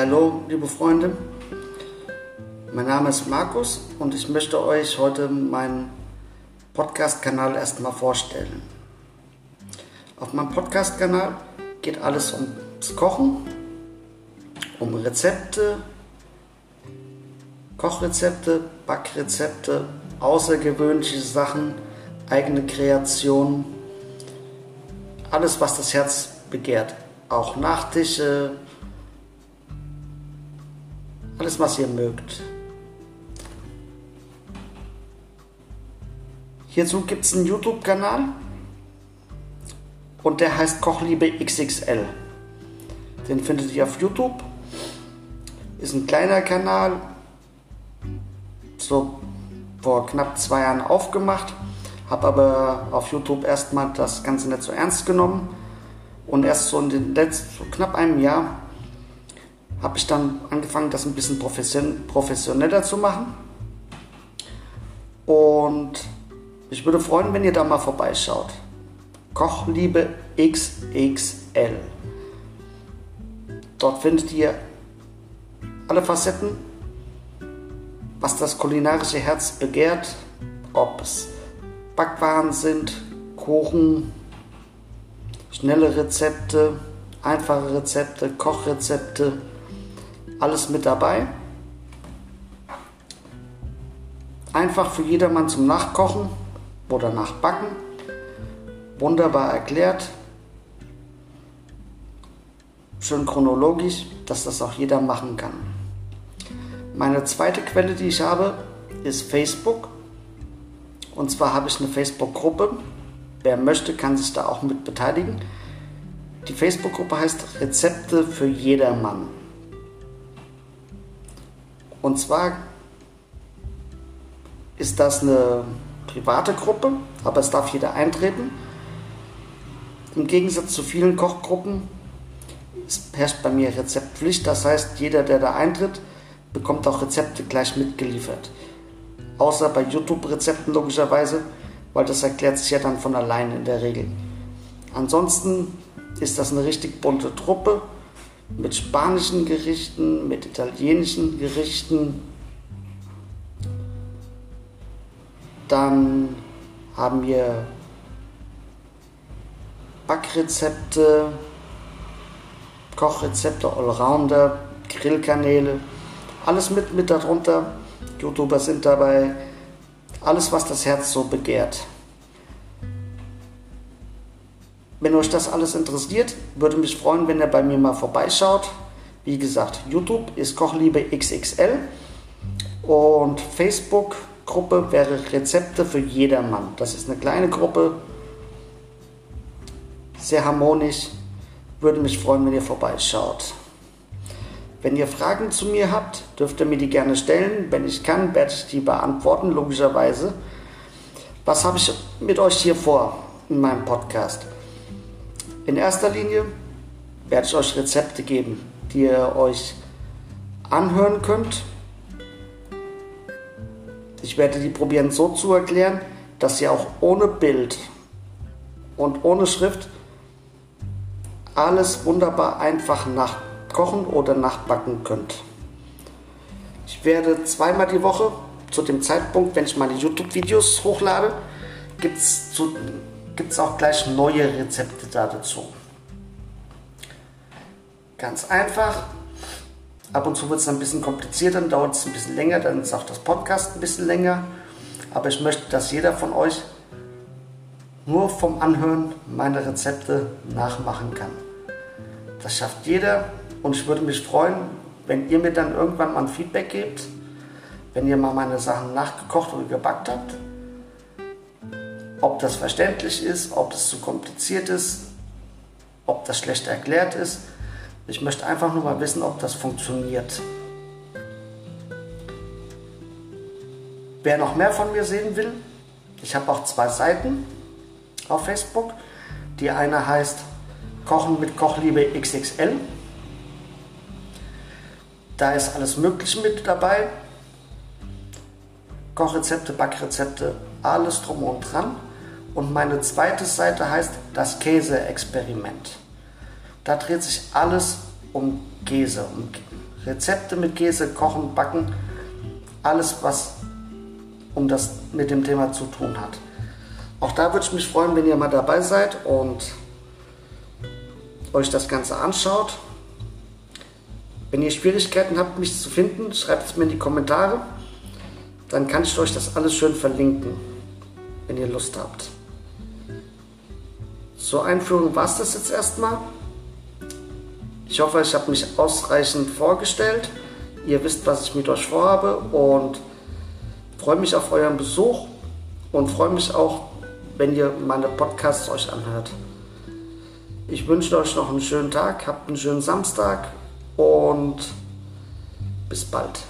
hallo, liebe Freunde. Mein Name ist Markus und ich möchte euch heute meinen Podcast-Kanal erstmal vorstellen. Auf meinem Podcast-Kanal geht alles ums Kochen, um Rezepte, Kochrezepte, Backrezepte, außergewöhnliche Sachen, eigene Kreationen, alles, was das Herz begehrt. Auch Nachtische, alles, was ihr mögt. Hierzu gibt es einen YouTube-Kanal und der heißt Kochliebe XXL. Den findet ihr auf YouTube. Ist ein kleiner Kanal, so vor knapp zwei Jahren aufgemacht, habe aber auf YouTube erstmal das Ganze nicht so ernst genommen und erst so in den letzten so knapp einem Jahr habe ich dann angefangen, das ein bisschen professioneller zu machen. Und ich würde freuen, wenn ihr da mal vorbeischaut. Kochliebe XXL. Dort findet ihr alle Facetten, was das kulinarische Herz begehrt, ob es Backwaren sind, Kuchen, schnelle Rezepte, einfache Rezepte, Kochrezepte, alles mit dabei. Einfach für jedermann zum Nachkochen oder Nachbacken. Wunderbar erklärt. Schön chronologisch, dass das auch jeder machen kann. Meine zweite Quelle, die ich habe, ist Facebook. Und zwar habe ich eine Facebook-Gruppe. Wer möchte, kann sich da auch mit beteiligen. Die Facebook-Gruppe heißt Rezepte für jedermann. Und zwar ist das eine private Gruppe, aber es darf jeder eintreten. Im Gegensatz zu vielen Kochgruppen herrscht bei mir Rezeptpflicht. Das heißt, jeder, der da eintritt, bekommt auch Rezepte gleich mitgeliefert. Außer bei YouTube-Rezepten logischerweise, weil das erklärt sich ja dann von allein in der Regel. Ansonsten ist das eine richtig bunte Truppe mit spanischen Gerichten, mit italienischen Gerichten. Dann haben wir Backrezepte, Kochrezepte, Allrounder, Grillkanäle, alles mit, mit darunter. YouTuber sind dabei, alles was das Herz so begehrt. Wenn euch das alles interessiert, würde mich freuen, wenn ihr bei mir mal vorbeischaut. Wie gesagt, YouTube ist Kochliebe XXL und Facebook-Gruppe wäre Rezepte für jedermann. Das ist eine kleine Gruppe, sehr harmonisch. Würde mich freuen, wenn ihr vorbeischaut. Wenn ihr Fragen zu mir habt, dürft ihr mir die gerne stellen. Wenn ich kann, werde ich die beantworten, logischerweise. Was habe ich mit euch hier vor in meinem Podcast? In erster Linie werde ich euch Rezepte geben, die ihr euch anhören könnt. Ich werde die probieren so zu erklären, dass ihr auch ohne Bild und ohne Schrift alles wunderbar einfach nachkochen oder nachbacken könnt. Ich werde zweimal die Woche zu dem Zeitpunkt, wenn ich meine YouTube-Videos hochlade, gibt es zu gibt es auch gleich neue Rezepte da dazu. Ganz einfach. Ab und zu wird es ein bisschen komplizierter, dann dauert es ein bisschen länger, dann ist auch das Podcast ein bisschen länger. Aber ich möchte, dass jeder von euch nur vom Anhören meine Rezepte nachmachen kann. Das schafft jeder und ich würde mich freuen, wenn ihr mir dann irgendwann mal ein Feedback gebt, wenn ihr mal meine Sachen nachgekocht oder gebackt habt ob das verständlich ist, ob es zu kompliziert ist, ob das schlecht erklärt ist. Ich möchte einfach nur mal wissen, ob das funktioniert. Wer noch mehr von mir sehen will, ich habe auch zwei Seiten auf Facebook. Die eine heißt Kochen mit Kochliebe XXL. Da ist alles Mögliche mit dabei. Kochrezepte, Backrezepte, alles drum und dran. Und meine zweite Seite heißt das Käse-Experiment. Da dreht sich alles um Käse, um Rezepte mit Käse, Kochen, Backen, alles, was um das mit dem Thema zu tun hat. Auch da würde ich mich freuen, wenn ihr mal dabei seid und euch das Ganze anschaut. Wenn ihr Schwierigkeiten habt, mich zu finden, schreibt es mir in die Kommentare. Dann kann ich euch das alles schön verlinken, wenn ihr Lust habt. Zur Einführung war es das jetzt erstmal. Ich hoffe, ich habe mich ausreichend vorgestellt. Ihr wisst, was ich mit euch vorhabe und freue mich auf euren Besuch und freue mich auch, wenn ihr meine Podcasts euch anhört. Ich wünsche euch noch einen schönen Tag, habt einen schönen Samstag und bis bald.